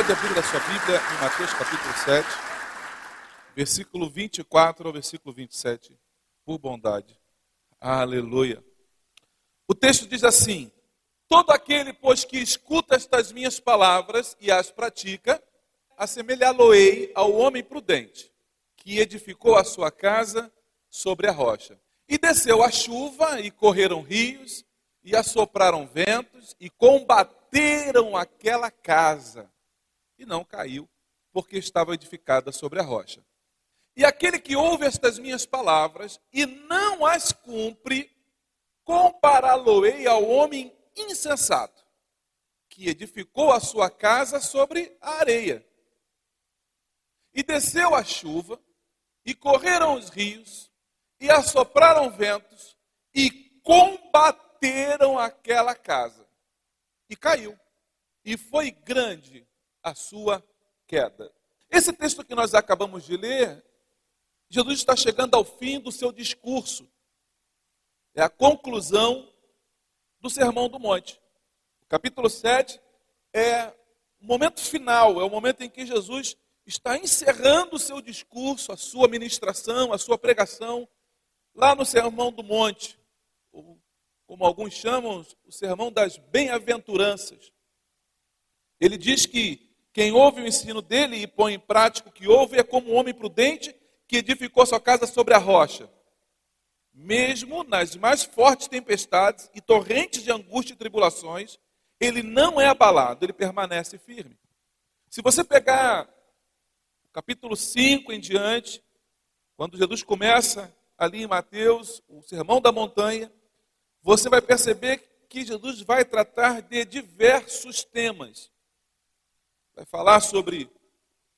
Pode abrir a sua Bíblia em Mateus capítulo 7, versículo 24 ao versículo 27, por bondade. Aleluia. O texto diz assim: Todo aquele, pois, que escuta estas minhas palavras e as pratica, assemelhá-lo-ei ao homem prudente, que edificou a sua casa sobre a rocha. E desceu a chuva, e correram rios, e assopraram ventos, e combateram aquela casa e não caiu, porque estava edificada sobre a rocha. E aquele que ouve estas minhas palavras e não as cumpre, compará-lo-ei ao homem insensato, que edificou a sua casa sobre a areia. E desceu a chuva, e correram os rios, e assopraram ventos, e combateram aquela casa. E caiu. E foi grande a sua queda. Esse texto que nós acabamos de ler, Jesus está chegando ao fim do seu discurso. É a conclusão do Sermão do Monte. O capítulo 7 é o momento final, é o momento em que Jesus está encerrando o seu discurso, a sua ministração, a sua pregação, lá no Sermão do Monte, como alguns chamam, o Sermão das Bem-aventuranças. Ele diz que quem ouve o ensino dele e põe em prática o que ouve é como um homem prudente que edificou sua casa sobre a rocha. Mesmo nas mais fortes tempestades e torrentes de angústia e tribulações, ele não é abalado, ele permanece firme. Se você pegar o capítulo 5 em diante, quando Jesus começa ali em Mateus, o Sermão da Montanha, você vai perceber que Jesus vai tratar de diversos temas vai falar sobre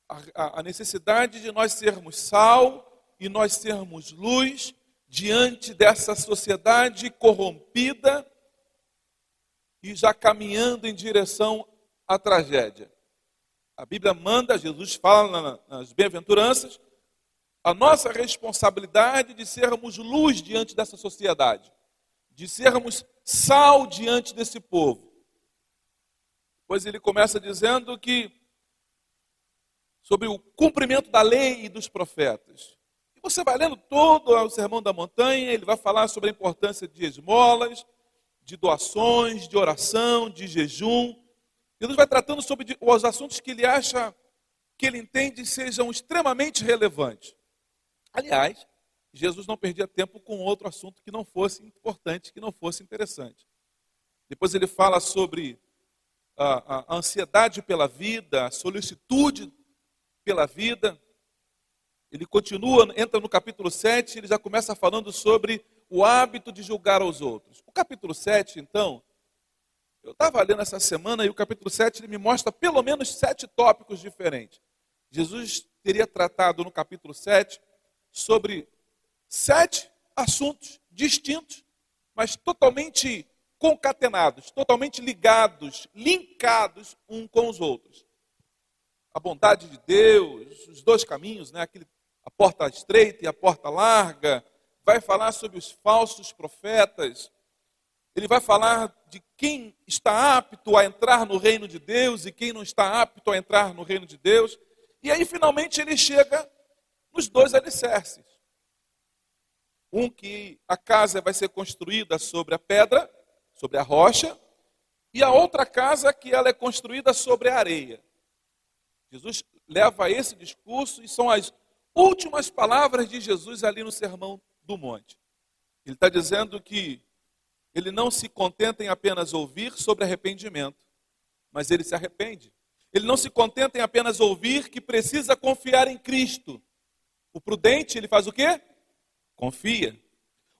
a, a necessidade de nós sermos sal e nós sermos luz diante dessa sociedade corrompida e já caminhando em direção à tragédia. A Bíblia manda, Jesus fala nas bem-aventuranças, a nossa responsabilidade de sermos luz diante dessa sociedade, de sermos sal diante desse povo pois ele começa dizendo que sobre o cumprimento da lei e dos profetas. E você vai lendo todo o Sermão da Montanha, ele vai falar sobre a importância de esmolas, de doações, de oração, de jejum. Jesus vai tratando sobre os assuntos que ele acha, que ele entende sejam extremamente relevantes. Aliás, Jesus não perdia tempo com outro assunto que não fosse importante, que não fosse interessante. Depois ele fala sobre a, a ansiedade pela vida, a solicitude pela vida. Ele continua, entra no capítulo 7, ele já começa falando sobre o hábito de julgar aos outros. O capítulo 7, então, eu estava lendo essa semana e o capítulo 7 ele me mostra pelo menos sete tópicos diferentes. Jesus teria tratado no capítulo 7 sobre sete assuntos distintos, mas totalmente concatenados, totalmente ligados, linkados um com os outros. A bondade de Deus, os dois caminhos, né? Aquele, a porta estreita e a porta larga, vai falar sobre os falsos profetas, ele vai falar de quem está apto a entrar no reino de Deus e quem não está apto a entrar no reino de Deus. E aí, finalmente, ele chega nos dois alicerces. Um que a casa vai ser construída sobre a pedra, sobre a rocha, e a outra casa que ela é construída sobre a areia. Jesus leva esse discurso e são as últimas palavras de Jesus ali no Sermão do Monte. Ele está dizendo que ele não se contenta em apenas ouvir sobre arrependimento, mas ele se arrepende. Ele não se contenta em apenas ouvir que precisa confiar em Cristo, O prudente, ele faz o quê? Confia.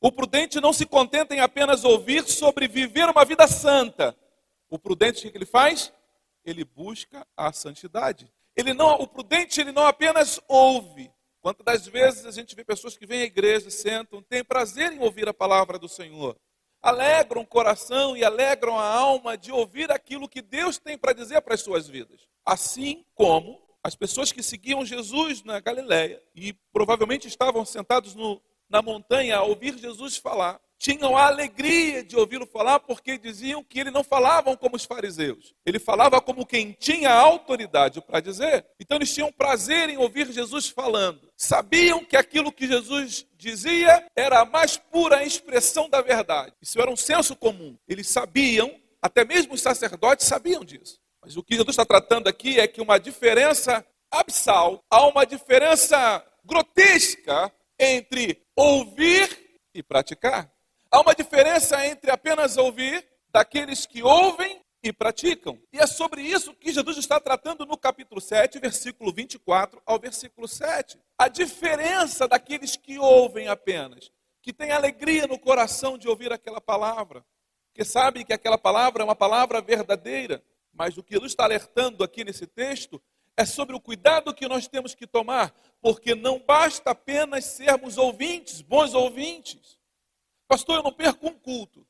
O prudente não se contenta em apenas ouvir sobre viver uma vida santa. O prudente, o que ele faz? Ele busca a santidade. Ele não, o prudente, ele não apenas ouve. Quantas das vezes a gente vê pessoas que vêm à igreja, sentam, têm prazer em ouvir a palavra do Senhor, alegram o coração e alegram a alma de ouvir aquilo que Deus tem para dizer para as suas vidas. Assim como as pessoas que seguiam Jesus na Galiléia e provavelmente estavam sentados no, na montanha a ouvir Jesus falar, tinham a alegria de ouvi-lo falar porque diziam que ele não falava como os fariseus. Ele falava como quem tinha autoridade para dizer. Então eles tinham prazer em ouvir Jesus falando. Sabiam que aquilo que Jesus dizia era a mais pura expressão da verdade. Isso era um senso comum. Eles sabiam, até mesmo os sacerdotes sabiam disso. Mas o que Jesus está tratando aqui é que uma diferença absal, há uma diferença grotesca entre ouvir e praticar. Há uma diferença entre apenas ouvir daqueles que ouvem e praticam. E é sobre isso que Jesus está tratando no capítulo 7, versículo 24 ao versículo 7. A diferença daqueles que ouvem apenas, que têm alegria no coração de ouvir aquela palavra, que sabem que aquela palavra é uma palavra verdadeira. Mas o que Jesus está alertando aqui nesse texto é sobre o cuidado que nós temos que tomar, porque não basta apenas sermos ouvintes, bons ouvintes. Pastor, eu não perco um culto.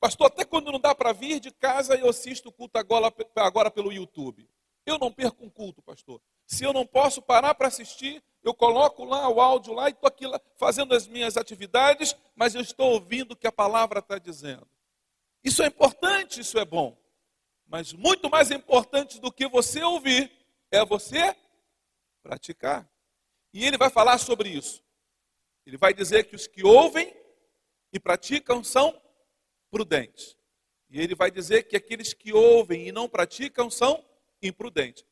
Pastor, até quando não dá para vir de casa, eu assisto o culto agora, agora pelo YouTube. Eu não perco um culto, pastor. Se eu não posso parar para assistir, eu coloco lá o áudio lá e estou aqui fazendo as minhas atividades, mas eu estou ouvindo o que a palavra está dizendo. Isso é importante, isso é bom. Mas muito mais importante do que você ouvir é você praticar. E ele vai falar sobre isso. Ele vai dizer que os que ouvem e praticam são prudentes. E ele vai dizer que aqueles que ouvem e não praticam são imprudentes.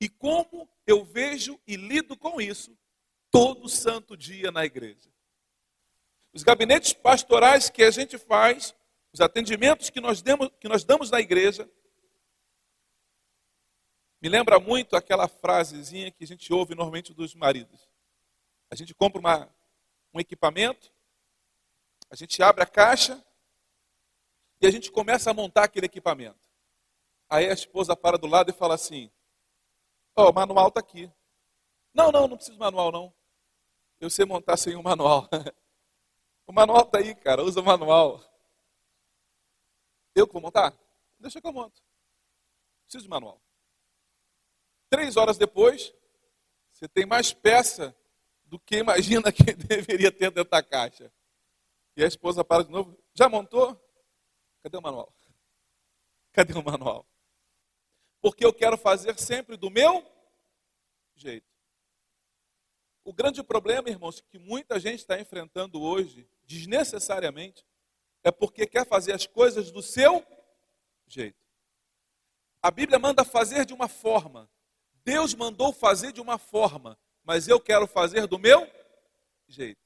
E como eu vejo e lido com isso todo santo dia na igreja. Os gabinetes pastorais que a gente faz, os atendimentos que nós, que nós damos na igreja, me lembra muito aquela frasezinha que a gente ouve normalmente dos maridos. A gente compra uma, um equipamento, a gente abre a caixa e a gente começa a montar aquele equipamento. Aí a esposa para do lado e fala assim: Ó, oh, o manual está aqui. Não, não, não preciso de manual, não. Eu sei montar sem o manual. o manual está aí, cara, usa o manual. Eu que vou montar? Deixa que eu monto. Preciso de manual. Três horas depois, você tem mais peça do que imagina que deveria ter dentro da caixa. E a esposa para de novo. Já montou? Cadê o manual? Cadê o manual? Porque eu quero fazer sempre do meu jeito. O grande problema, irmãos, que muita gente está enfrentando hoje, desnecessariamente, é porque quer fazer as coisas do seu jeito. A Bíblia manda fazer de uma forma. Deus mandou fazer de uma forma, mas eu quero fazer do meu jeito.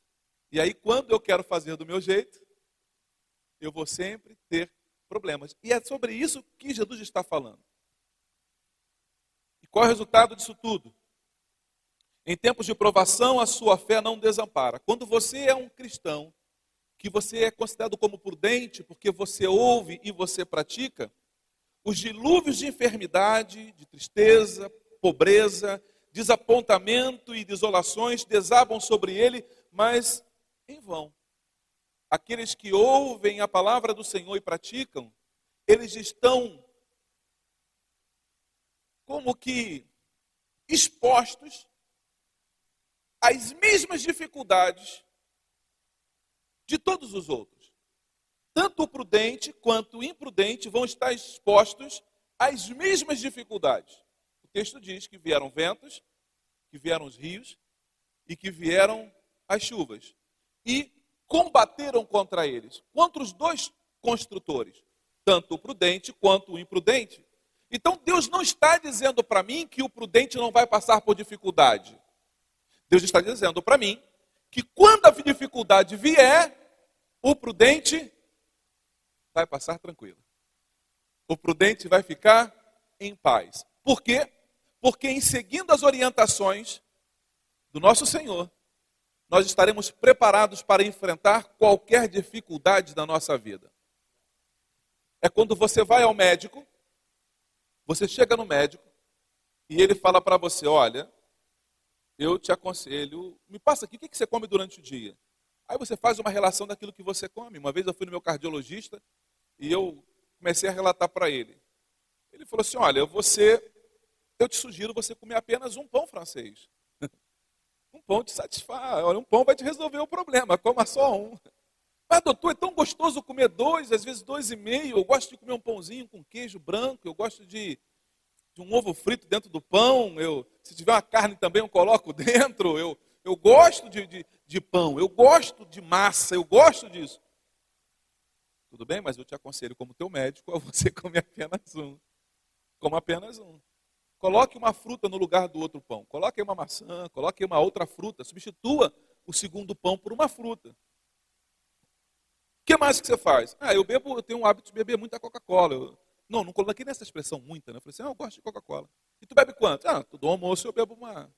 E aí, quando eu quero fazer do meu jeito, eu vou sempre ter problemas. E é sobre isso que Jesus está falando. E qual é o resultado disso tudo? Em tempos de provação, a sua fé não desampara. Quando você é um cristão, que você é considerado como prudente, porque você ouve e você pratica, os dilúvios de enfermidade, de tristeza, pobreza, desapontamento e desolações desabam sobre ele, mas em vão. Aqueles que ouvem a palavra do Senhor e praticam, eles estão como que expostos às mesmas dificuldades de todos os outros. Tanto o prudente quanto o imprudente vão estar expostos às mesmas dificuldades. Texto diz que vieram ventos, que vieram os rios e que vieram as chuvas e combateram contra eles. Contra os dois construtores, tanto o prudente quanto o imprudente. Então Deus não está dizendo para mim que o prudente não vai passar por dificuldade. Deus está dizendo para mim que quando a dificuldade vier, o prudente vai passar tranquilo. O prudente vai ficar em paz. Por quê? Porque em seguindo as orientações do nosso Senhor, nós estaremos preparados para enfrentar qualquer dificuldade da nossa vida. É quando você vai ao médico, você chega no médico e ele fala para você: Olha, eu te aconselho, me passa aqui, o que você come durante o dia? Aí você faz uma relação daquilo que você come. Uma vez eu fui no meu cardiologista e eu comecei a relatar para ele. Ele falou assim: Olha, você, eu te sugiro você comer apenas um pão francês. um pão te satisfaz, olha, um pão vai te resolver o problema, coma só um. Mas, doutor, é tão gostoso comer dois, às vezes dois e meio. Eu gosto de comer um pãozinho com queijo branco, eu gosto de, de um ovo frito dentro do pão. Eu, se tiver uma carne também, eu coloco dentro. Eu, eu gosto de, de, de pão, eu gosto de massa, eu gosto disso. Tudo bem, mas eu te aconselho, como teu médico, a você comer apenas um. Coma apenas um. Coloque uma fruta no lugar do outro pão. Coloque uma maçã, coloque uma outra fruta. Substitua o segundo pão por uma fruta. O que mais que você faz? Ah, eu bebo, eu tenho um hábito de beber muita Coca-Cola. Não, não coloquei nessa expressão muita, né? Eu falei assim, ah, eu gosto de Coca-Cola. E tu bebe quanto? Ah, todo almoço eu bebo uma,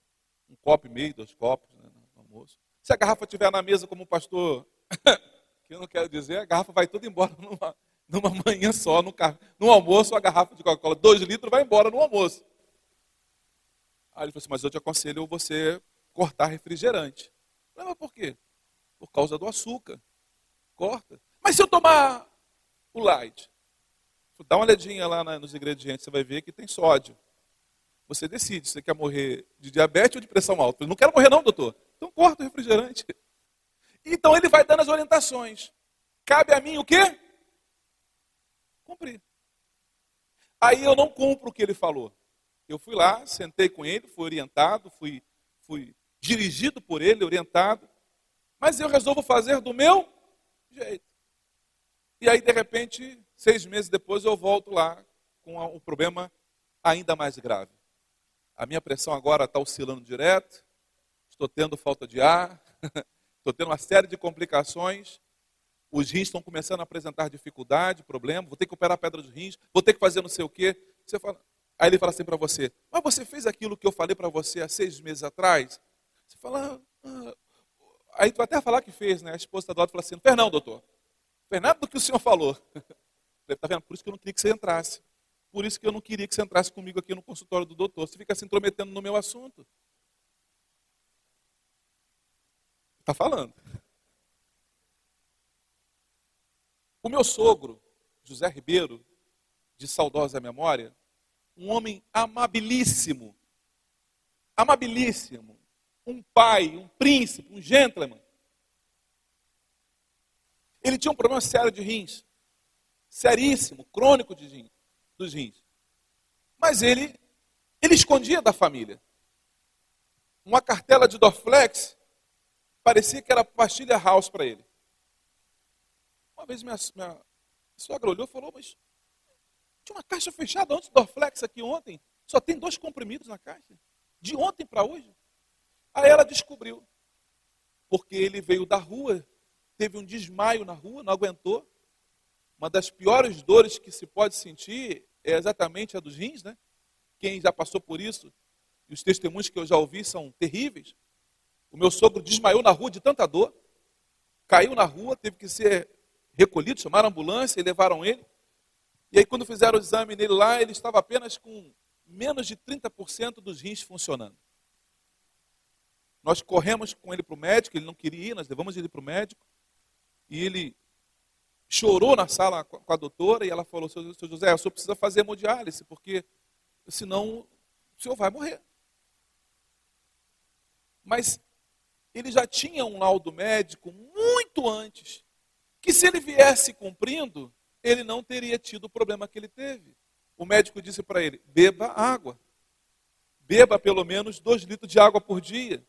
um copo e meio, dois copos né, no almoço. Se a garrafa estiver na mesa, como o pastor, que eu não quero dizer, a garrafa vai toda embora numa, numa manhã só, no, no almoço, a garrafa de Coca-Cola, dois litros, vai embora no almoço. Aí ele falou assim, mas eu te aconselho você cortar refrigerante. Falei, mas por quê? Por causa do açúcar. Corta. Mas se eu tomar o light? Dá uma olhadinha lá nos ingredientes, você vai ver que tem sódio. Você decide se você quer morrer de diabetes ou de pressão alta. Eu não quero morrer não, doutor. Então corta o refrigerante. Então ele vai dando as orientações. Cabe a mim o quê? Cumprir. Aí eu não cumpro o que ele falou. Eu fui lá, sentei com ele, fui orientado, fui, fui dirigido por ele, orientado. Mas eu resolvo fazer do meu jeito. E aí, de repente, seis meses depois, eu volto lá com um problema ainda mais grave. A minha pressão agora está oscilando direto, estou tendo falta de ar, estou tendo uma série de complicações, os rins estão começando a apresentar dificuldade, problema, vou ter que operar a pedra dos rins, vou ter que fazer não sei o quê. Você fala, aí ele fala assim para você, mas você fez aquilo que eu falei para você há seis meses atrás? Você fala, ah, aí tu até falar que fez, né? A esposa do lado fala assim, Fernando, doutor, fez nada do que o senhor falou. Está vendo? Por isso que eu não queria que você entrasse. Por isso que eu não queria que você entrasse comigo aqui no consultório do doutor. Você fica se intrometendo no meu assunto. Está falando. O meu sogro, José Ribeiro, de saudosa memória, um homem amabilíssimo, amabilíssimo, um pai, um príncipe, um gentleman. Ele tinha um problema sério de rins, seríssimo, crônico de rins dos rins. Mas ele, ele escondia da família. Uma cartela de Dorflex parecia que era pastilha house para ele. Uma vez minha, minha sogra olhou e falou, mas tinha uma caixa fechada antes do Dorflex aqui ontem. Só tem dois comprimidos na caixa. De ontem para hoje. Aí ela descobriu. Porque ele veio da rua, teve um desmaio na rua, não aguentou. Uma das piores dores que se pode sentir é exatamente a dos rins, né? Quem já passou por isso, e os testemunhos que eu já ouvi são terríveis. O meu sogro desmaiou na rua de tanta dor, caiu na rua, teve que ser recolhido, chamaram a ambulância e levaram ele. E aí, quando fizeram o exame nele lá, ele estava apenas com menos de 30% dos rins funcionando. Nós corremos com ele para o médico, ele não queria ir, nós levamos ele para o médico. E ele chorou na sala com a doutora e ela falou, seu José, o senhor precisa fazer hemodiálise, porque senão o senhor vai morrer. Mas ele já tinha um laudo médico muito antes, que se ele viesse cumprindo, ele não teria tido o problema que ele teve. O médico disse para ele: beba água. Beba pelo menos dois litros de água por dia.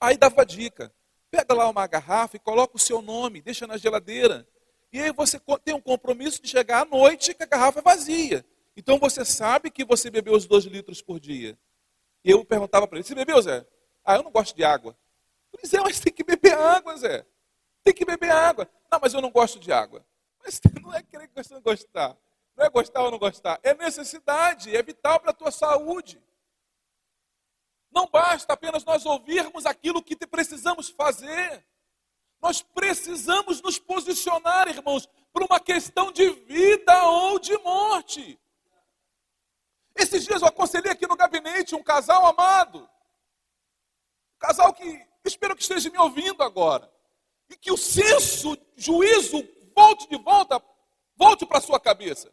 Aí dava dica: pega lá uma garrafa e coloca o seu nome, deixa na geladeira. E aí você tem um compromisso de chegar à noite que a garrafa é vazia. Então você sabe que você bebeu os dois litros por dia. E eu perguntava para ele: Você bebeu, Zé? Ah, eu não gosto de água. Eu disse: Mas tem que beber água, Zé. Tem que beber água. Não, mas eu não gosto de água. Mas não é querer que você não gostar. Não é gostar ou não gostar. É necessidade, é vital para a tua saúde. Não basta apenas nós ouvirmos aquilo que precisamos fazer. Nós precisamos nos posicionar, irmãos, para uma questão de vida ou de morte. Esses dias eu aconselhei aqui no gabinete um casal amado. Um casal que espero que esteja me ouvindo agora. E que o senso, juízo, volte de volta, volte para a sua cabeça.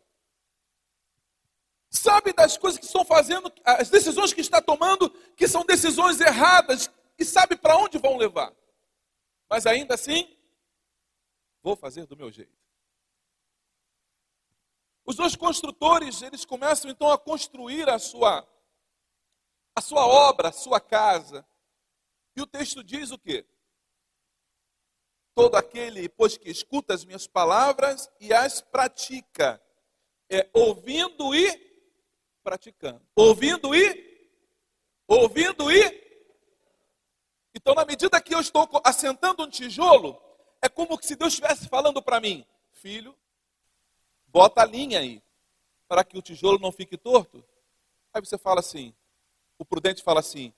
Sabe das coisas que estão fazendo, as decisões que está tomando, que são decisões erradas, e sabe para onde vão levar. Mas ainda assim, vou fazer do meu jeito. Os dois construtores, eles começam então a construir a sua a sua obra, a sua casa. E o texto diz o quê? Todo aquele, pois que escuta as minhas palavras e as pratica, é ouvindo e praticando. Ouvindo e ouvindo e então, na medida que eu estou assentando um tijolo, é como se Deus estivesse falando para mim: Filho, bota a linha aí, para que o tijolo não fique torto. Aí você fala assim, o prudente fala assim,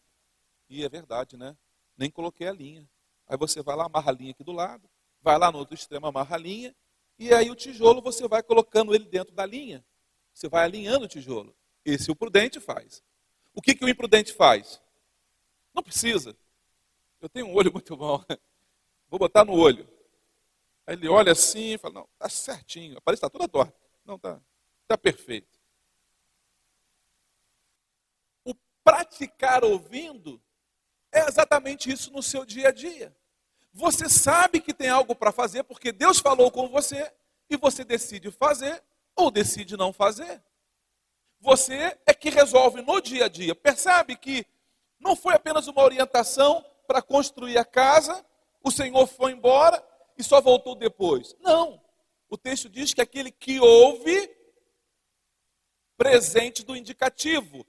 e é verdade, né? Nem coloquei a linha. Aí você vai lá, amarra a linha aqui do lado, vai lá no outro extremo, amarra a linha, e aí o tijolo você vai colocando ele dentro da linha. Você vai alinhando o tijolo. Esse o prudente faz. O que, que o imprudente faz? Não precisa. Eu tenho um olho muito bom. Vou botar no olho. Aí ele olha assim e fala, não, está certinho. Parece que está toda torta. Não, está tá perfeito. O praticar ouvindo é exatamente isso no seu dia a dia. Você sabe que tem algo para fazer porque Deus falou com você e você decide fazer ou decide não fazer. Você é que resolve no dia a dia. Percebe que não foi apenas uma orientação para construir a casa, o Senhor foi embora e só voltou depois. Não. O texto diz que aquele que ouve, presente do indicativo.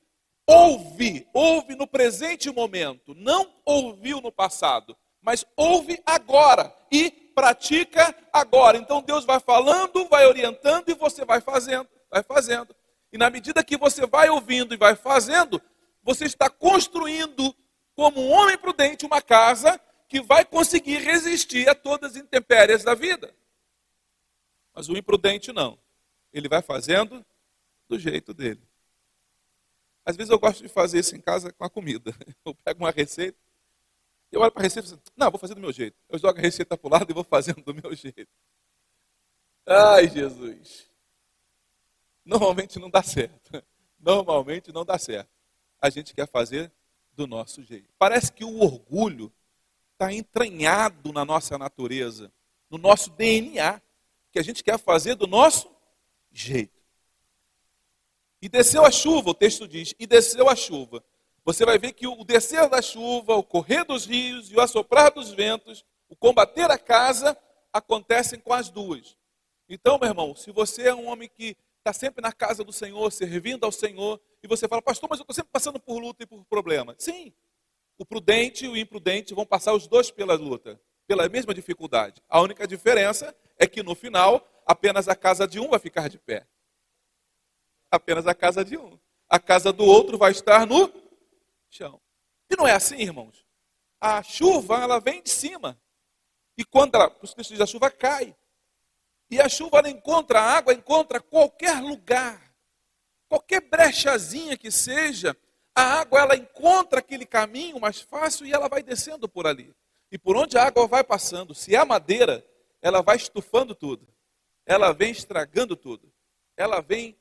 Ouve, ouve no presente momento, não ouviu no passado, mas ouve agora e pratica agora. Então Deus vai falando, vai orientando e você vai fazendo, vai fazendo. E na medida que você vai ouvindo e vai fazendo, você está construindo como um homem prudente uma casa que vai conseguir resistir a todas as intempéries da vida. Mas o imprudente não. Ele vai fazendo do jeito dele. Às vezes eu gosto de fazer isso em casa com a comida. Eu pego uma receita, eu olho para a receita e falo, não, vou fazer do meu jeito. Eu jogo a receita para o lado e vou fazendo do meu jeito. Ai, Jesus. Normalmente não dá certo. Normalmente não dá certo. A gente quer fazer do nosso jeito. Parece que o orgulho está entranhado na nossa natureza, no nosso DNA, que a gente quer fazer do nosso jeito. E desceu a chuva, o texto diz, e desceu a chuva. Você vai ver que o descer da chuva, o correr dos rios e o assoprar dos ventos, o combater a casa, acontecem com as duas. Então, meu irmão, se você é um homem que está sempre na casa do Senhor, servindo ao Senhor, e você fala, pastor, mas eu estou sempre passando por luta e por problema. Sim, o prudente e o imprudente vão passar os dois pela luta, pela mesma dificuldade. A única diferença é que no final, apenas a casa de um vai ficar de pé. Apenas a casa de um. A casa do outro vai estar no chão. E não é assim, irmãos. A chuva, ela vem de cima. E quando ela, os textos a chuva cai. E a chuva, ela encontra a água, encontra qualquer lugar. Qualquer brechazinha que seja, a água ela encontra aquele caminho mais fácil e ela vai descendo por ali. E por onde a água vai passando, se há madeira, ela vai estufando tudo. Ela vem estragando tudo. Ela vem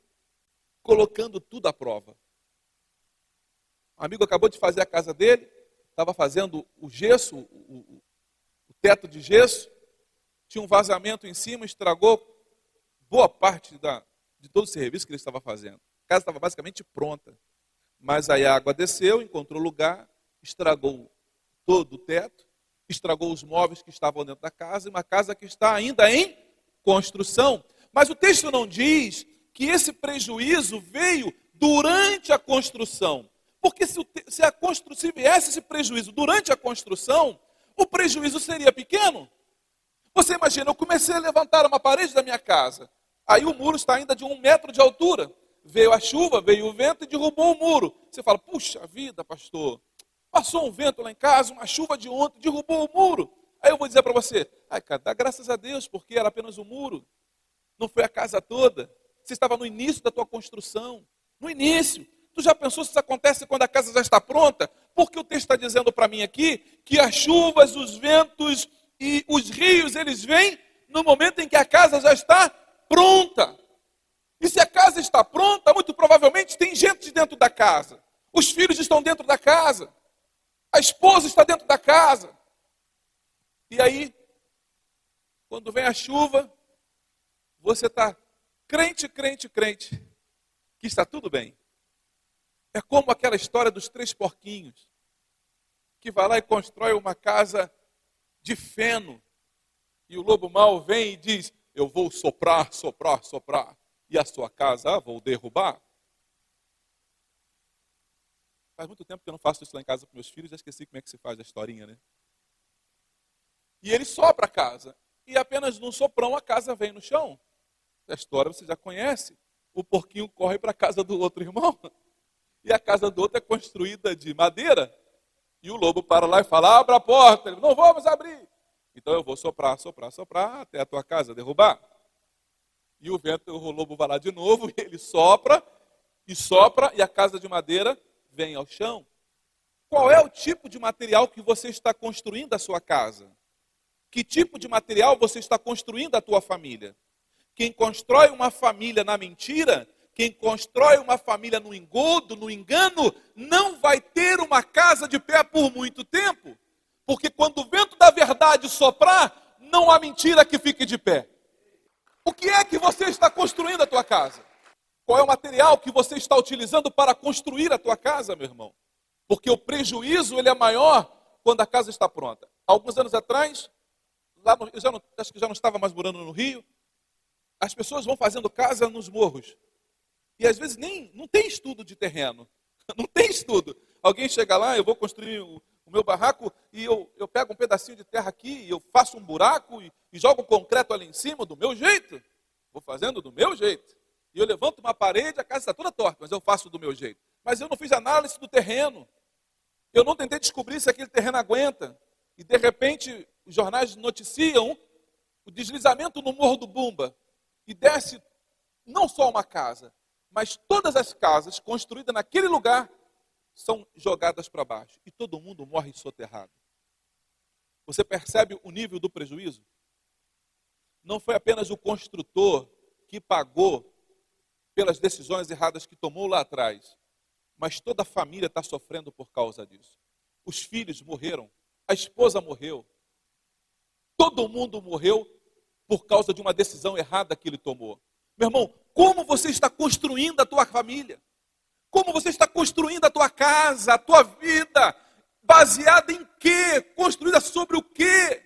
colocando tudo à prova. Um amigo acabou de fazer a casa dele, estava fazendo o gesso, o, o, teto de gesso, tinha um vazamento em cima, estragou boa parte da, de todo o serviço que ele estava fazendo. A casa estava basicamente pronta. Mas aí a água desceu, encontrou lugar, estragou todo o teto, estragou os móveis que estavam dentro da casa, e uma casa que está ainda em construção. Mas o texto não diz que esse prejuízo veio durante a construção. Porque se, se, a constru, se viesse esse prejuízo durante a construção, o prejuízo seria pequeno. Você imagina, eu comecei a levantar uma parede da minha casa, aí o muro está ainda de um metro de altura veio a chuva, veio o vento e derrubou o muro. Você fala, puxa vida, pastor, Passou um vento lá em casa, uma chuva de ontem, derrubou o muro. Aí eu vou dizer para você, ai, cara, dá graças a Deus, porque era apenas o um muro. Não foi a casa toda. Você estava no início da tua construção. No início. Tu já pensou se isso acontece quando a casa já está pronta? Porque o texto está dizendo para mim aqui que as chuvas, os ventos e os rios, eles vêm no momento em que a casa já está pronta. E se a casa está pronta, muito provavelmente tem gente dentro da casa. Os filhos estão dentro da casa. A esposa está dentro da casa. E aí, quando vem a chuva, você está crente, crente, crente, que está tudo bem. É como aquela história dos três porquinhos, que vai lá e constrói uma casa de feno, e o lobo mau vem e diz: Eu vou soprar, soprar, soprar, e a sua casa ah, vou derrubar. Faz muito tempo que eu não faço isso lá em casa com meus filhos, já esqueci como é que se faz a historinha, né? E ele sopra a casa. E apenas num soprão a casa vem no chão. A história você já conhece. O porquinho corre para a casa do outro irmão. E a casa do outro é construída de madeira. E o lobo para lá e fala: abra a porta. Ele, não vamos abrir. Então eu vou soprar, soprar, soprar até a tua casa derrubar. E o vento, o lobo vai lá de novo, e ele sopra, e sopra, e a casa de madeira vem ao chão. Qual é o tipo de material que você está construindo a sua casa? Que tipo de material você está construindo a tua família? Quem constrói uma família na mentira, quem constrói uma família no engodo, no engano, não vai ter uma casa de pé por muito tempo. Porque quando o vento da verdade soprar, não há mentira que fique de pé. O que é que você está construindo a tua casa? Qual é o material que você está utilizando para construir a tua casa, meu irmão? Porque o prejuízo ele é maior quando a casa está pronta. Alguns anos atrás, lá no, eu já não, acho que já não estava mais morando no Rio, as pessoas vão fazendo casa nos morros. E às vezes nem não tem estudo de terreno. Não tem estudo. Alguém chega lá, eu vou construir o, o meu barraco e eu, eu pego um pedacinho de terra aqui, eu faço um buraco e, e jogo concreto ali em cima do meu jeito. Vou fazendo do meu jeito. E eu levanto uma parede, a casa está toda torta, mas eu faço do meu jeito. Mas eu não fiz análise do terreno. Eu não tentei descobrir se aquele terreno aguenta. E de repente, os jornais noticiam o deslizamento no Morro do Bumba. E desce não só uma casa, mas todas as casas construídas naquele lugar são jogadas para baixo. E todo mundo morre soterrado. Você percebe o nível do prejuízo? Não foi apenas o construtor que pagou pelas decisões erradas que tomou lá atrás, mas toda a família está sofrendo por causa disso. Os filhos morreram, a esposa morreu, todo mundo morreu por causa de uma decisão errada que ele tomou. Meu irmão, como você está construindo a tua família? Como você está construindo a tua casa, a tua vida? Baseada em quê? Construída sobre o quê?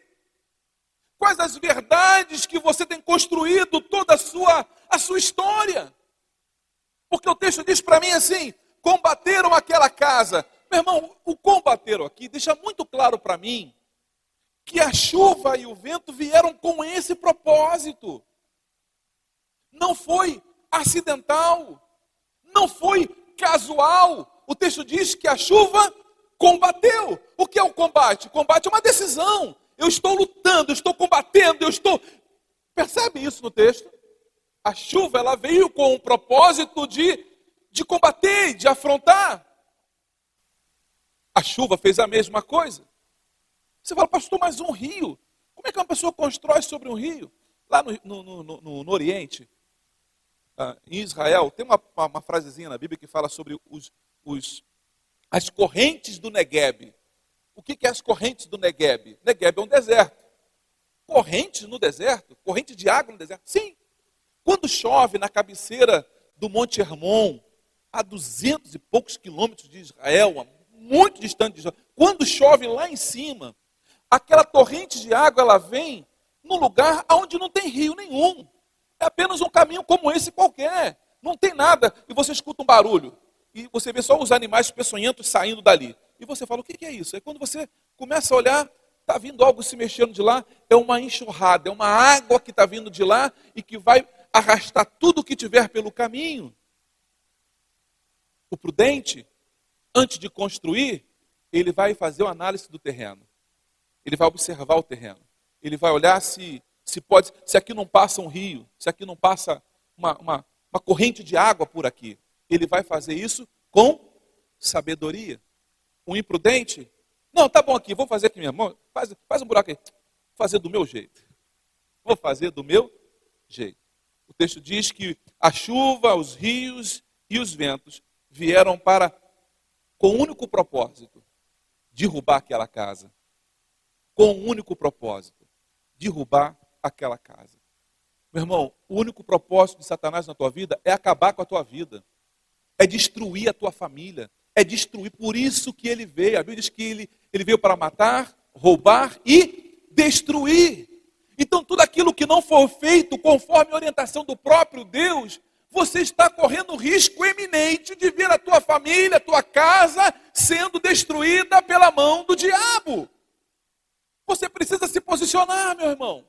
Quais as verdades que você tem construído toda a sua, a sua história? Porque o texto diz para mim assim: combateram aquela casa. Meu irmão, o combateram aqui deixa muito claro para mim que a chuva e o vento vieram com esse propósito. Não foi acidental, não foi casual. O texto diz que a chuva combateu. O que é o combate? O combate é uma decisão. Eu estou lutando, eu estou combatendo, eu estou. Percebe isso no texto? A chuva ela veio com o propósito de, de combater, de afrontar. A chuva fez a mesma coisa. Você fala, pastor, mas um rio? Como é que uma pessoa constrói sobre um rio? Lá no, no, no, no, Oriente, ah, em Israel, tem uma, uma, uma, frasezinha na Bíblia que fala sobre os, os, as correntes do Negueb. O que, que é as correntes do Negueb? Negueb é um deserto. Correntes no deserto? Corrente de água no deserto? Sim. Quando chove na cabeceira do Monte Hermon, a duzentos e poucos quilômetros de Israel, muito distante de Israel, quando chove lá em cima, aquela torrente de água ela vem num lugar onde não tem rio nenhum. É apenas um caminho como esse qualquer. Não tem nada. E você escuta um barulho. E você vê só os animais peçonhentos saindo dali. E você fala, o que é isso? É quando você começa a olhar, está vindo algo se mexendo de lá. É uma enxurrada, é uma água que está vindo de lá e que vai arrastar tudo o que tiver pelo caminho. O prudente, antes de construir, ele vai fazer uma análise do terreno. Ele vai observar o terreno. Ele vai olhar se, se pode, se aqui não passa um rio, se aqui não passa uma, uma, uma corrente de água por aqui. Ele vai fazer isso com sabedoria. Um imprudente, não, tá bom aqui, vou fazer aqui mesmo. Faz, faz um buraco aí. Vou fazer do meu jeito. Vou fazer do meu jeito. O texto diz que a chuva, os rios e os ventos vieram para, com o único propósito, derrubar aquela casa. Com o único propósito, derrubar aquela casa. Meu irmão, o único propósito de Satanás na tua vida é acabar com a tua vida, é destruir a tua família, é destruir. Por isso que ele veio. A Bíblia diz que ele, ele veio para matar, roubar e destruir. Então, tudo aquilo que não for feito conforme a orientação do próprio Deus, você está correndo risco eminente de ver a tua família, a tua casa sendo destruída pela mão do diabo. Você precisa se posicionar, meu irmão.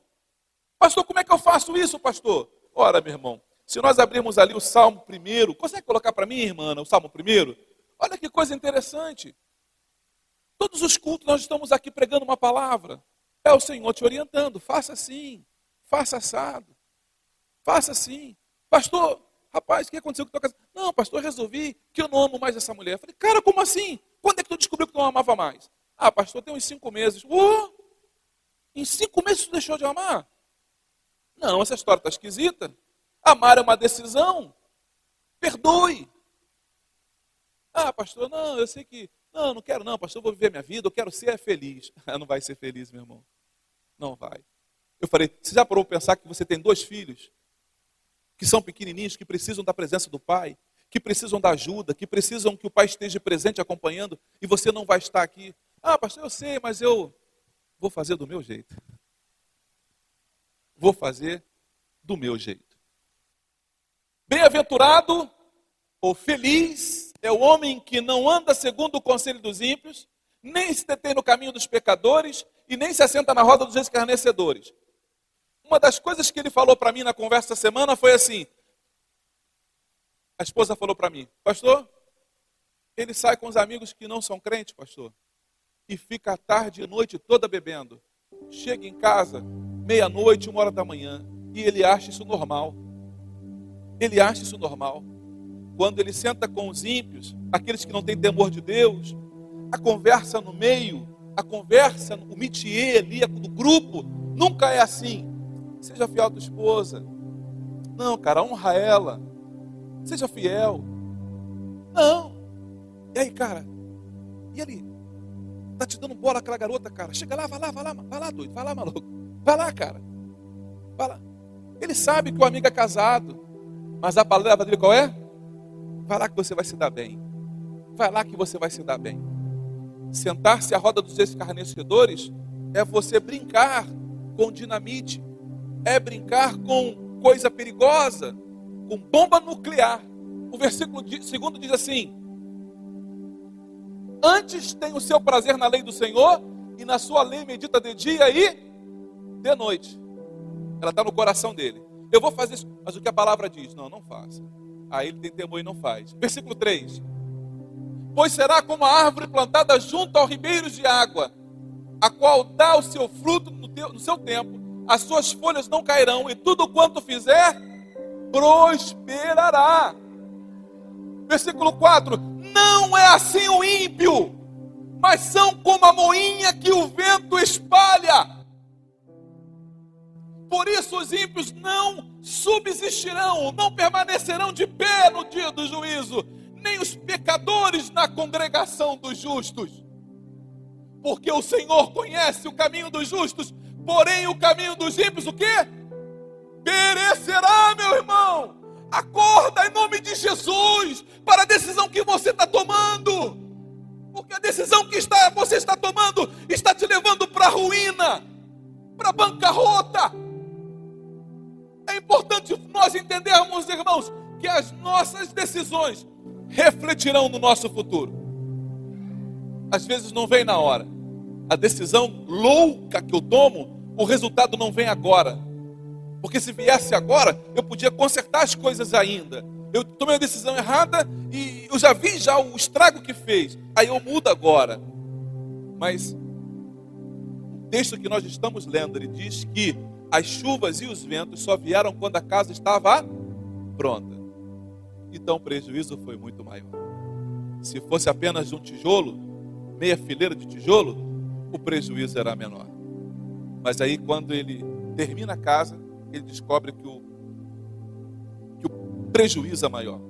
Pastor, como é que eu faço isso, pastor? Ora, meu irmão, se nós abrirmos ali o Salmo primeiro, consegue colocar para mim, irmã, o Salmo primeiro? Olha que coisa interessante. Todos os cultos nós estamos aqui pregando uma palavra. É o Senhor te orientando. Faça assim, faça assado, faça assim. Pastor, rapaz, o que aconteceu com tua casa? Não, pastor, resolvi que eu não amo mais essa mulher. Eu falei, cara, como assim? Quando é que tu descobriu que tu não amava mais? Ah, pastor, tem uns cinco meses. Oh, em cinco meses tu deixou de amar? Não, essa história está esquisita. Amar é uma decisão. Perdoe. Ah, pastor, não, eu sei que. Não, não quero, não, pastor, eu vou viver minha vida, eu quero ser feliz. não vai ser feliz, meu irmão. Não vai. Eu falei, você já parou para pensar que você tem dois filhos que são pequenininhos, que precisam da presença do pai, que precisam da ajuda, que precisam que o pai esteja presente acompanhando e você não vai estar aqui? Ah, pastor, eu sei, mas eu vou fazer do meu jeito. Vou fazer do meu jeito. Bem-aventurado ou feliz é o homem que não anda segundo o conselho dos ímpios, nem se detém no caminho dos pecadores e nem se assenta na roda dos escarnecedores. Uma das coisas que ele falou para mim na conversa da semana foi assim: a esposa falou para mim, pastor, ele sai com os amigos que não são crentes, pastor, e fica a tarde e noite toda bebendo. Chega em casa, meia-noite, uma hora da manhã, e ele acha isso normal. Ele acha isso normal quando ele senta com os ímpios, aqueles que não têm temor de Deus, a conversa no meio, a conversa, o métier ali do grupo, nunca é assim. Seja fiel à tua esposa. Não, cara, honra ela. Seja fiel. Não. E aí, cara? E ali? Tá te dando bola aquela garota, cara? Chega lá, vai lá, vai lá, vai lá, doido, vai lá, maluco. Vai lá, cara. Vai lá. Ele sabe que o amigo é casado, mas a palavra dele qual é? Vai lá que você vai se dar bem. Vai lá que você vai se dar bem. Sentar-se à roda dos escarnecedores é você brincar com dinamite, é brincar com coisa perigosa, com bomba nuclear. O versículo segundo diz assim: Antes tem o seu prazer na lei do Senhor, e na sua lei medita de dia e de noite. Ela está no coração dele. Eu vou fazer isso, mas o que a palavra diz? Não, não faça. Aí ele tem temor e não faz. Versículo 3: Pois será como a árvore plantada junto aos ribeiros de água, a qual dá o seu fruto no, teu, no seu tempo, as suas folhas não cairão, e tudo quanto fizer prosperará. Versículo 4: Não é assim o ímpio, mas são como a moinha que o vento espalha. Por isso os ímpios não subsistirão, não permanecerão de pé no dia do juízo, nem os pecadores na congregação dos justos. Porque o Senhor conhece o caminho dos justos, porém o caminho dos ímpios o quê? Perecerá, meu irmão. Acorda em nome de Jesus para a decisão que você está tomando. Porque a decisão que está, você está tomando está te levando para a ruína, para a bancarrota. É importante nós entendermos, irmãos, que as nossas decisões refletirão no nosso futuro. Às vezes não vem na hora. A decisão louca que eu tomo, o resultado não vem agora. Porque se viesse agora, eu podia consertar as coisas ainda. Eu tomei a decisão errada e eu já vi já o estrago que fez. Aí eu mudo agora. Mas o texto que nós estamos lendo, ele diz que as chuvas e os ventos só vieram quando a casa estava pronta. Então o prejuízo foi muito maior. Se fosse apenas um tijolo, meia fileira de tijolo, o prejuízo era menor. Mas aí quando ele termina a casa, ele descobre que o, que o prejuízo é maior.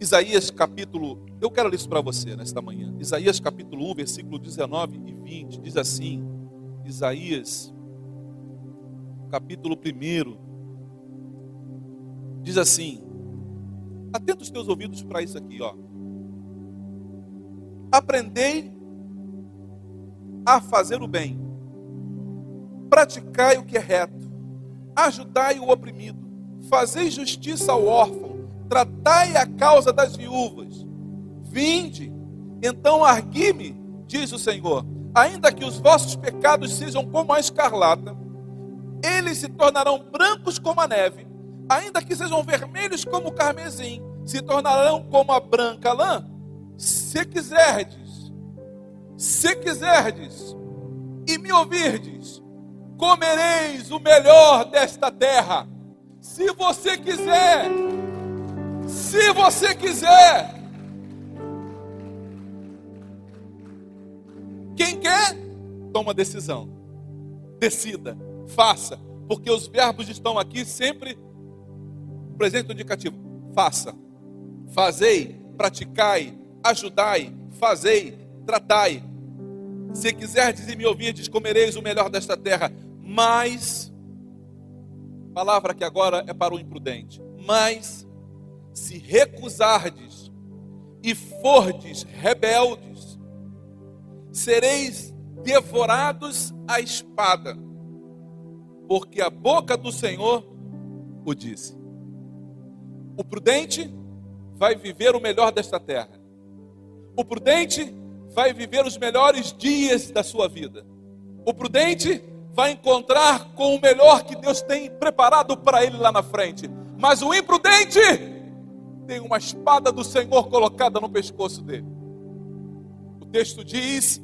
Isaías capítulo, eu quero ler isso para você nesta manhã. Isaías capítulo 1, versículo 19 e 20, diz assim: Isaías, capítulo 1, diz assim: Atenta os teus ouvidos para isso aqui, ó. Aprendei a fazer o bem, praticai o que é reto, ajudai o oprimido, fazei justiça ao órfão tratai a causa das viúvas. Vinde, então argui-me, diz o Senhor, ainda que os vossos pecados sejam como a escarlata, eles se tornarão brancos como a neve, ainda que sejam vermelhos como o carmesim, se tornarão como a branca lã. Se quiserdes, se quiserdes e me ouvirdes, comereis o melhor desta terra. Se você quiser, se você quiser. Quem quer, toma decisão. Decida, faça, porque os verbos estão aqui sempre presente indicativo. Faça, fazei, praticai, ajudai, fazei, tratai. Se quiserdes e me ouvirdes, comereis o melhor desta terra. Mas, palavra que agora é para o imprudente. Mas se recusardes e fordes rebeldes, sereis devorados à espada, porque a boca do Senhor o disse. O prudente vai viver o melhor desta terra. O prudente vai viver os melhores dias da sua vida. O prudente vai encontrar com o melhor que Deus tem preparado para ele lá na frente. Mas o imprudente tem uma espada do Senhor colocada no pescoço dele. O texto diz,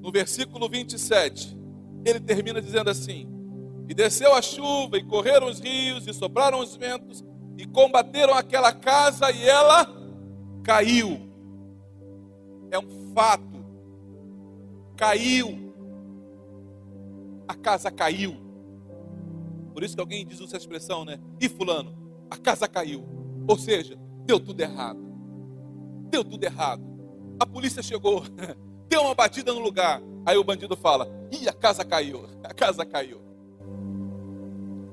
no versículo 27, ele termina dizendo assim: E desceu a chuva, e correram os rios, e sopraram os ventos, e combateram aquela casa, e ela caiu. É um fato. Caiu. A casa caiu. Por isso que alguém diz essa expressão, né? E fulano, a casa caiu. Ou seja, deu tudo errado. Deu tudo errado. A polícia chegou, deu uma batida no lugar. Aí o bandido fala: Ih, a casa caiu, a casa caiu.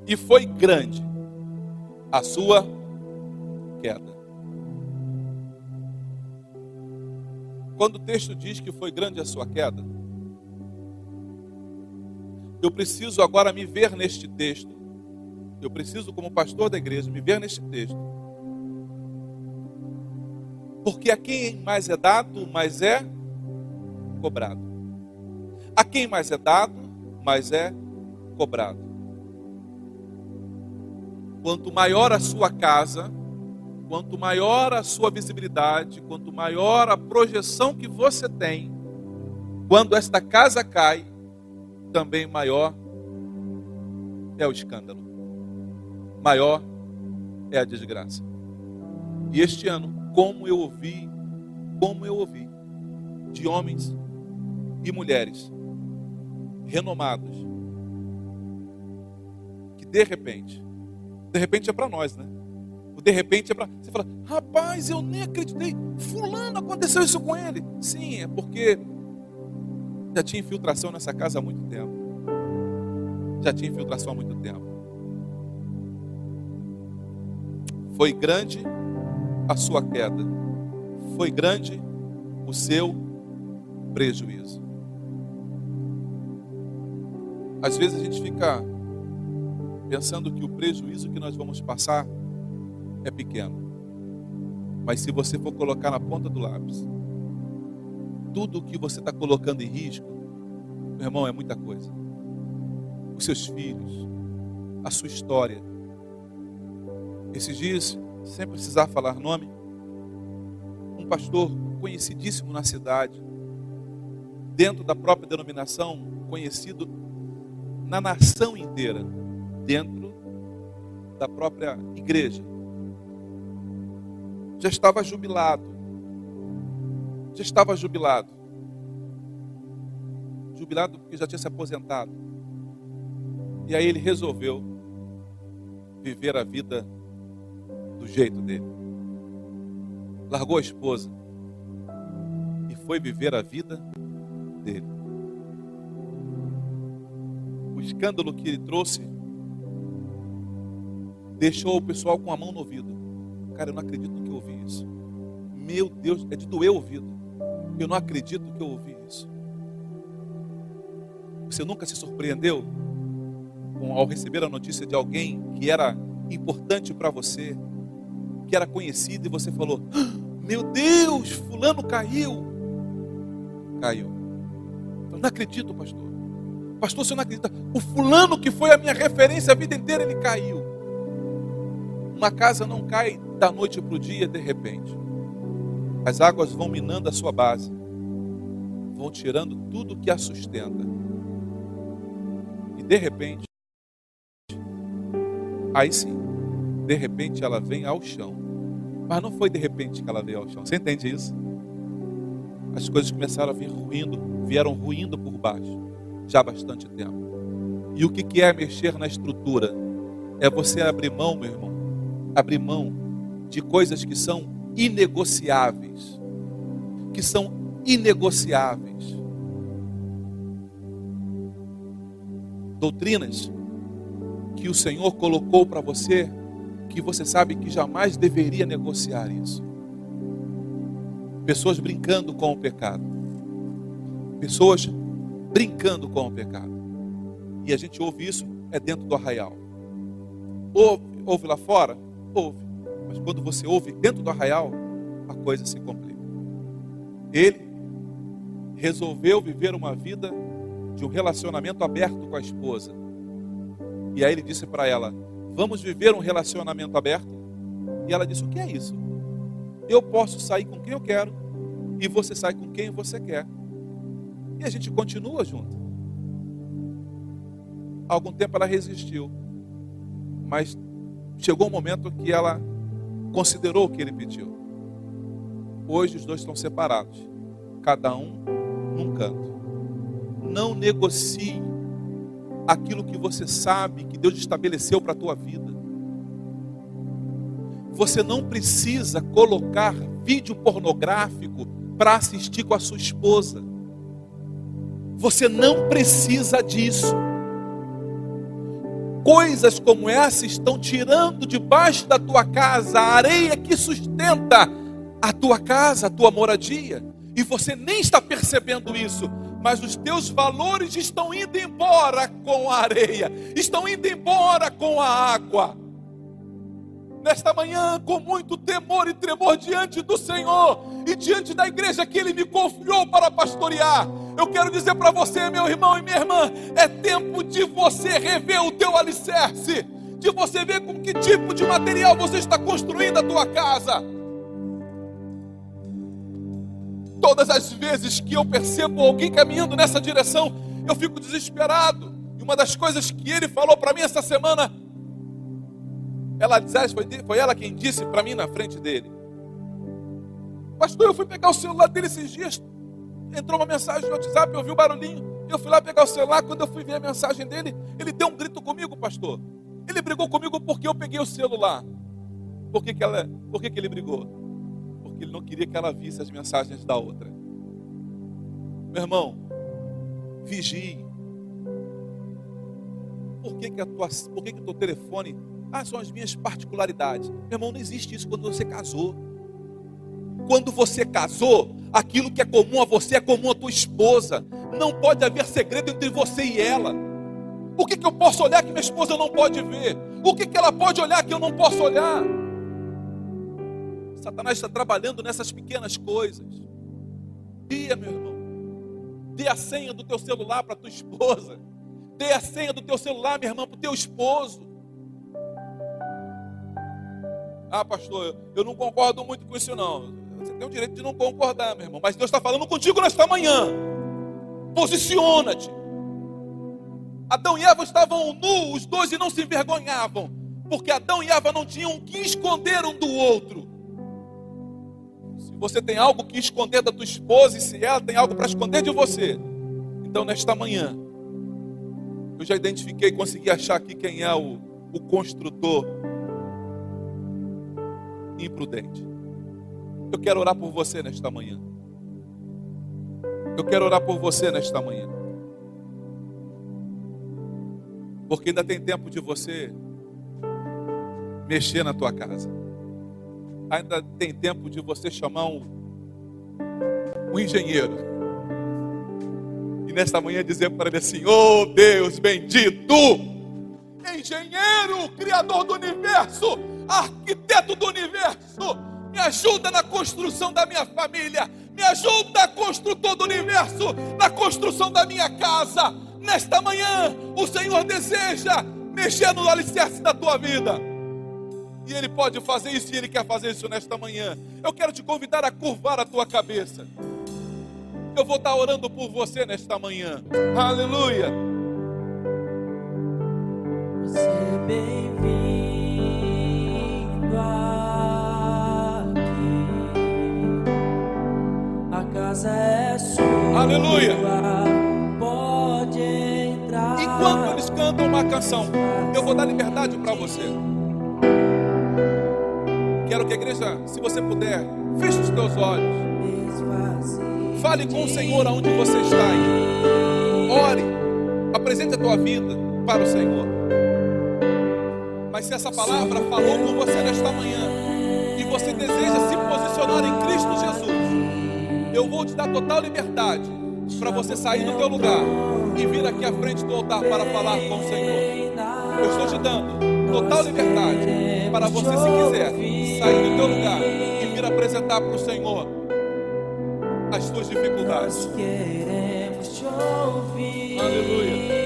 E foi grande a sua queda. Quando o texto diz que foi grande a sua queda, eu preciso agora me ver neste texto. Eu preciso, como pastor da igreja, me ver neste texto porque a quem mais é dado, mais é cobrado. A quem mais é dado, mais é cobrado. Quanto maior a sua casa, quanto maior a sua visibilidade, quanto maior a projeção que você tem, quando esta casa cai, também maior é o escândalo, maior é a desgraça. E este ano, como eu ouvi, como eu ouvi, de homens e mulheres renomados, que de repente, de repente é para nós, né? O de repente é para. Você fala, rapaz, eu nem acreditei, Fulano aconteceu isso com ele. Sim, é porque já tinha infiltração nessa casa há muito tempo. Já tinha infiltração há muito tempo. Foi grande a sua queda, foi grande o seu prejuízo. Às vezes a gente fica pensando que o prejuízo que nós vamos passar é pequeno. Mas se você for colocar na ponta do lápis, tudo o que você está colocando em risco, meu irmão, é muita coisa. Os seus filhos, a sua história. Esses dias sem precisar falar nome, um pastor conhecidíssimo na cidade, dentro da própria denominação, conhecido na nação inteira, dentro da própria igreja. Já estava jubilado. Já estava jubilado. Jubilado porque já tinha se aposentado. E aí ele resolveu viver a vida do jeito dele. Largou a esposa e foi viver a vida dele. O escândalo que ele trouxe deixou o pessoal com a mão no ouvido. Cara, eu não acredito que eu ouvi isso. Meu Deus, é de doer o ouvido. Eu não acredito que eu ouvi isso. Você nunca se surpreendeu com, ao receber a notícia de alguém que era importante para você, que era conhecido, e você falou: ah, Meu Deus, Fulano caiu. Caiu. Eu não acredito, pastor. Pastor, você não acredita? O fulano que foi a minha referência a vida inteira, ele caiu. Uma casa não cai da noite para o dia de repente. As águas vão minando a sua base, vão tirando tudo que a sustenta. E de repente, aí sim, de repente ela vem ao chão. Mas não foi de repente que ela veio ao chão. Você entende isso? As coisas começaram a vir ruindo, vieram ruindo por baixo, já há bastante tempo. E o que é mexer na estrutura? É você abrir mão, meu irmão, abrir mão de coisas que são inegociáveis. Que são inegociáveis. Doutrinas que o Senhor colocou para você, que você sabe que jamais deveria negociar isso. Pessoas brincando com o pecado. Pessoas brincando com o pecado. E a gente ouve isso é dentro do arraial. Ouve, ouve lá fora? Ouve. Mas quando você ouve dentro do arraial, a coisa se complica. Ele resolveu viver uma vida de um relacionamento aberto com a esposa. E aí ele disse para ela: Vamos viver um relacionamento aberto? E ela disse: O que é isso? Eu posso sair com quem eu quero e você sai com quem você quer. E a gente continua junto. Algum tempo ela resistiu, mas chegou um momento que ela considerou o que ele pediu. Hoje os dois estão separados, cada um num canto. Não negocie aquilo que você sabe que Deus estabeleceu para a tua vida. Você não precisa colocar vídeo pornográfico para assistir com a sua esposa. Você não precisa disso. Coisas como essa estão tirando debaixo da tua casa a areia que sustenta a tua casa, a tua moradia. E você nem está percebendo isso, mas os teus valores estão indo embora com a areia, estão indo embora com a água nesta manhã com muito temor e tremor diante do Senhor e diante da igreja que Ele me confiou para pastorear. Eu quero dizer para você, meu irmão e minha irmã, é tempo de você rever o teu alicerce, de você ver com que tipo de material você está construindo a tua casa. Todas as vezes que eu percebo alguém caminhando nessa direção, eu fico desesperado. E uma das coisas que ele falou para mim essa semana ela diz, foi, foi ela quem disse para mim na frente dele. Pastor, eu fui pegar o celular dele esses dias. Entrou uma mensagem no WhatsApp, eu ouvi o barulhinho. Eu fui lá pegar o celular. Quando eu fui ver a mensagem dele, ele deu um grito comigo, pastor. Ele brigou comigo porque eu peguei o celular. Por que, que, ela, por que, que ele brigou? Porque ele não queria que ela visse as mensagens da outra. Meu irmão, vigie. Por que, que, a tua, por que, que o teu telefone ah, são as minhas particularidades. Meu irmão, não existe isso quando você casou. Quando você casou, aquilo que é comum a você é comum à tua esposa. Não pode haver segredo entre você e ela. O que, que eu posso olhar que minha esposa não pode ver? O que, que ela pode olhar que eu não posso olhar? Satanás está trabalhando nessas pequenas coisas. Dia, meu irmão. Dê a senha do teu celular para tua esposa. Dê a senha do teu celular, minha irmã, para o teu esposo. Ah, pastor, eu não concordo muito com isso, não. Você tem o direito de não concordar, meu irmão. Mas Deus está falando contigo nesta manhã. Posiciona-te. Adão e Eva estavam nus, os dois e não se envergonhavam, porque Adão e Eva não tinham que esconder um do outro. Se você tem algo que esconder da tua esposa e se ela tem algo para esconder de você, então nesta manhã, eu já identifiquei, consegui achar aqui quem é o, o construtor imprudente. Eu quero orar por você nesta manhã. Eu quero orar por você nesta manhã. Porque ainda tem tempo de você mexer na tua casa. Ainda tem tempo de você chamar um, um engenheiro. E nesta manhã dizer para ele assim: Oh Deus bendito, engenheiro, criador do universo, arquiteto do universo, me ajuda na construção da minha família, me ajuda, construtor do universo, na construção da minha casa. Nesta manhã, o Senhor deseja mexer no alicerce da tua vida. E Ele pode fazer isso e Ele quer fazer isso nesta manhã. Eu quero te convidar a curvar a tua cabeça. Eu vou estar orando por você nesta manhã. Aleluia. Você é bem-vindo aqui. Aleluia. Enquanto eles cantam uma canção, eu vou dar liberdade para você. Quero que a igreja, se você puder, feche os teus olhos. Fale com o Senhor aonde você está aí. Ore. Apresente a tua vida para o Senhor. Mas se essa palavra falou com você nesta manhã e você deseja se posicionar em Cristo Jesus, eu vou te dar total liberdade para você sair do teu lugar e vir aqui à frente do altar para falar com o Senhor. Eu estou te dando total liberdade para você, se quiser, sair do teu lugar e vir apresentar para o Senhor as tuas dificuldades. Aleluia.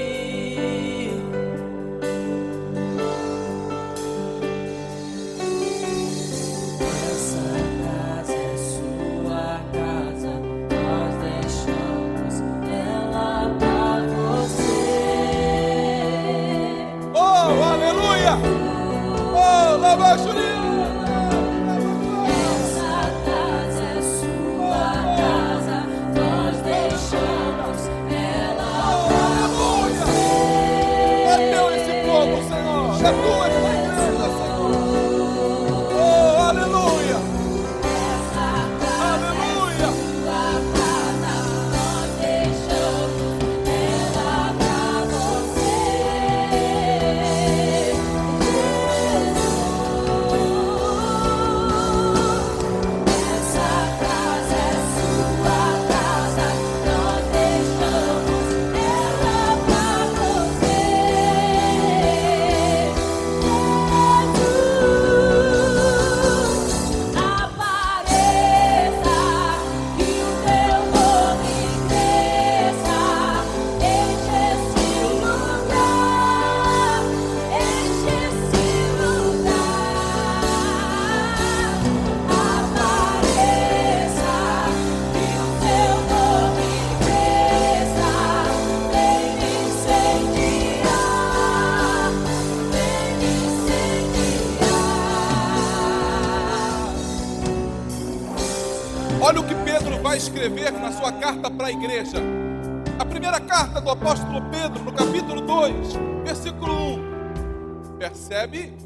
Do apóstolo Pedro, no capítulo 2, versículo 1. Percebe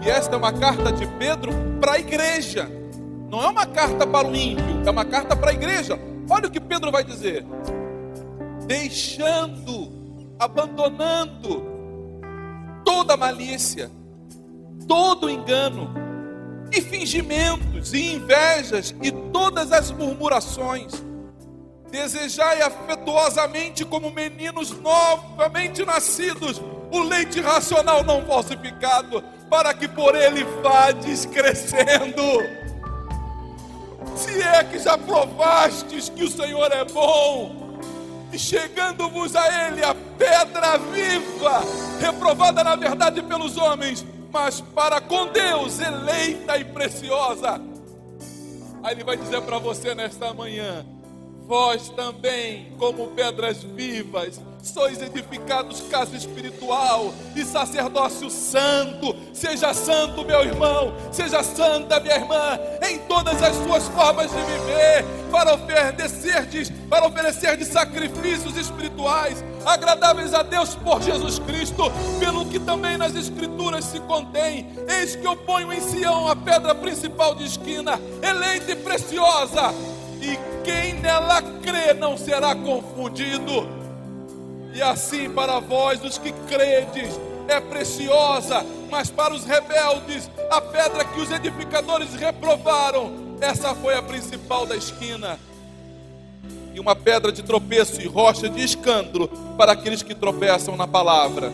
que esta é uma carta de Pedro para a igreja. Não é uma carta para o ímpio, é uma carta para a igreja. Olha o que Pedro vai dizer: deixando, abandonando toda malícia, todo engano, e fingimentos, e invejas, e todas as murmurações. Desejai afetuosamente, como meninos novamente nascidos, o leite racional não falsificado, para que por ele vades crescendo. Se é que já provastes que o Senhor é bom, e chegando-vos a Ele a pedra viva, reprovada na verdade pelos homens, mas para com Deus eleita e preciosa. Aí Ele vai dizer para você nesta manhã: Vós também, como pedras vivas, sois edificados casa espiritual e sacerdócio santo. Seja santo, meu irmão, seja santa, minha irmã, em todas as suas formas de viver, para oferecer para oferecer de sacrifícios espirituais agradáveis a Deus por Jesus Cristo, pelo que também nas escrituras se contém. Eis que eu ponho em Sião a pedra principal de esquina, eleita e preciosa, e quem nela crê não será confundido. E assim para vós, os que credes, é preciosa, mas para os rebeldes, a pedra que os edificadores reprovaram, essa foi a principal da esquina. E uma pedra de tropeço e rocha de escândalo para aqueles que tropeçam na palavra.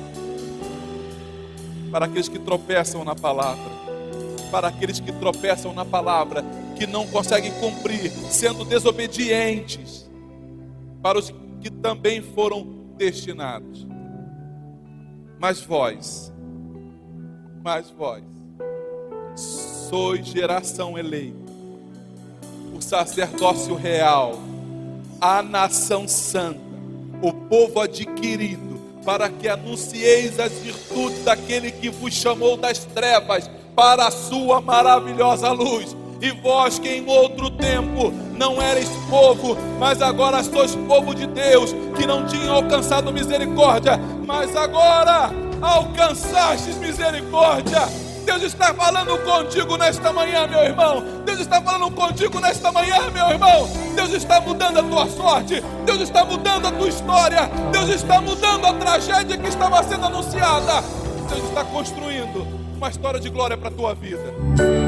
Para aqueles que tropeçam na palavra. Para aqueles que tropeçam na palavra, que não conseguem cumprir, sendo desobedientes. Para os que também foram destinados. Mas vós, mas vós, sois geração eleita, o sacerdócio real, a nação santa, o povo adquirido, para que anuncieis as virtudes daquele que vos chamou das trevas para a sua maravilhosa luz. E vós que em outro tempo não erais povo, mas agora sois povo de Deus, que não tinham alcançado misericórdia, mas agora alcançastes misericórdia. Deus está falando contigo nesta manhã, meu irmão. Deus está falando contigo nesta manhã, meu irmão. Deus está mudando a tua sorte. Deus está mudando a tua história. Deus está mudando a tragédia que estava sendo anunciada. Deus está construindo uma história de glória para a tua vida.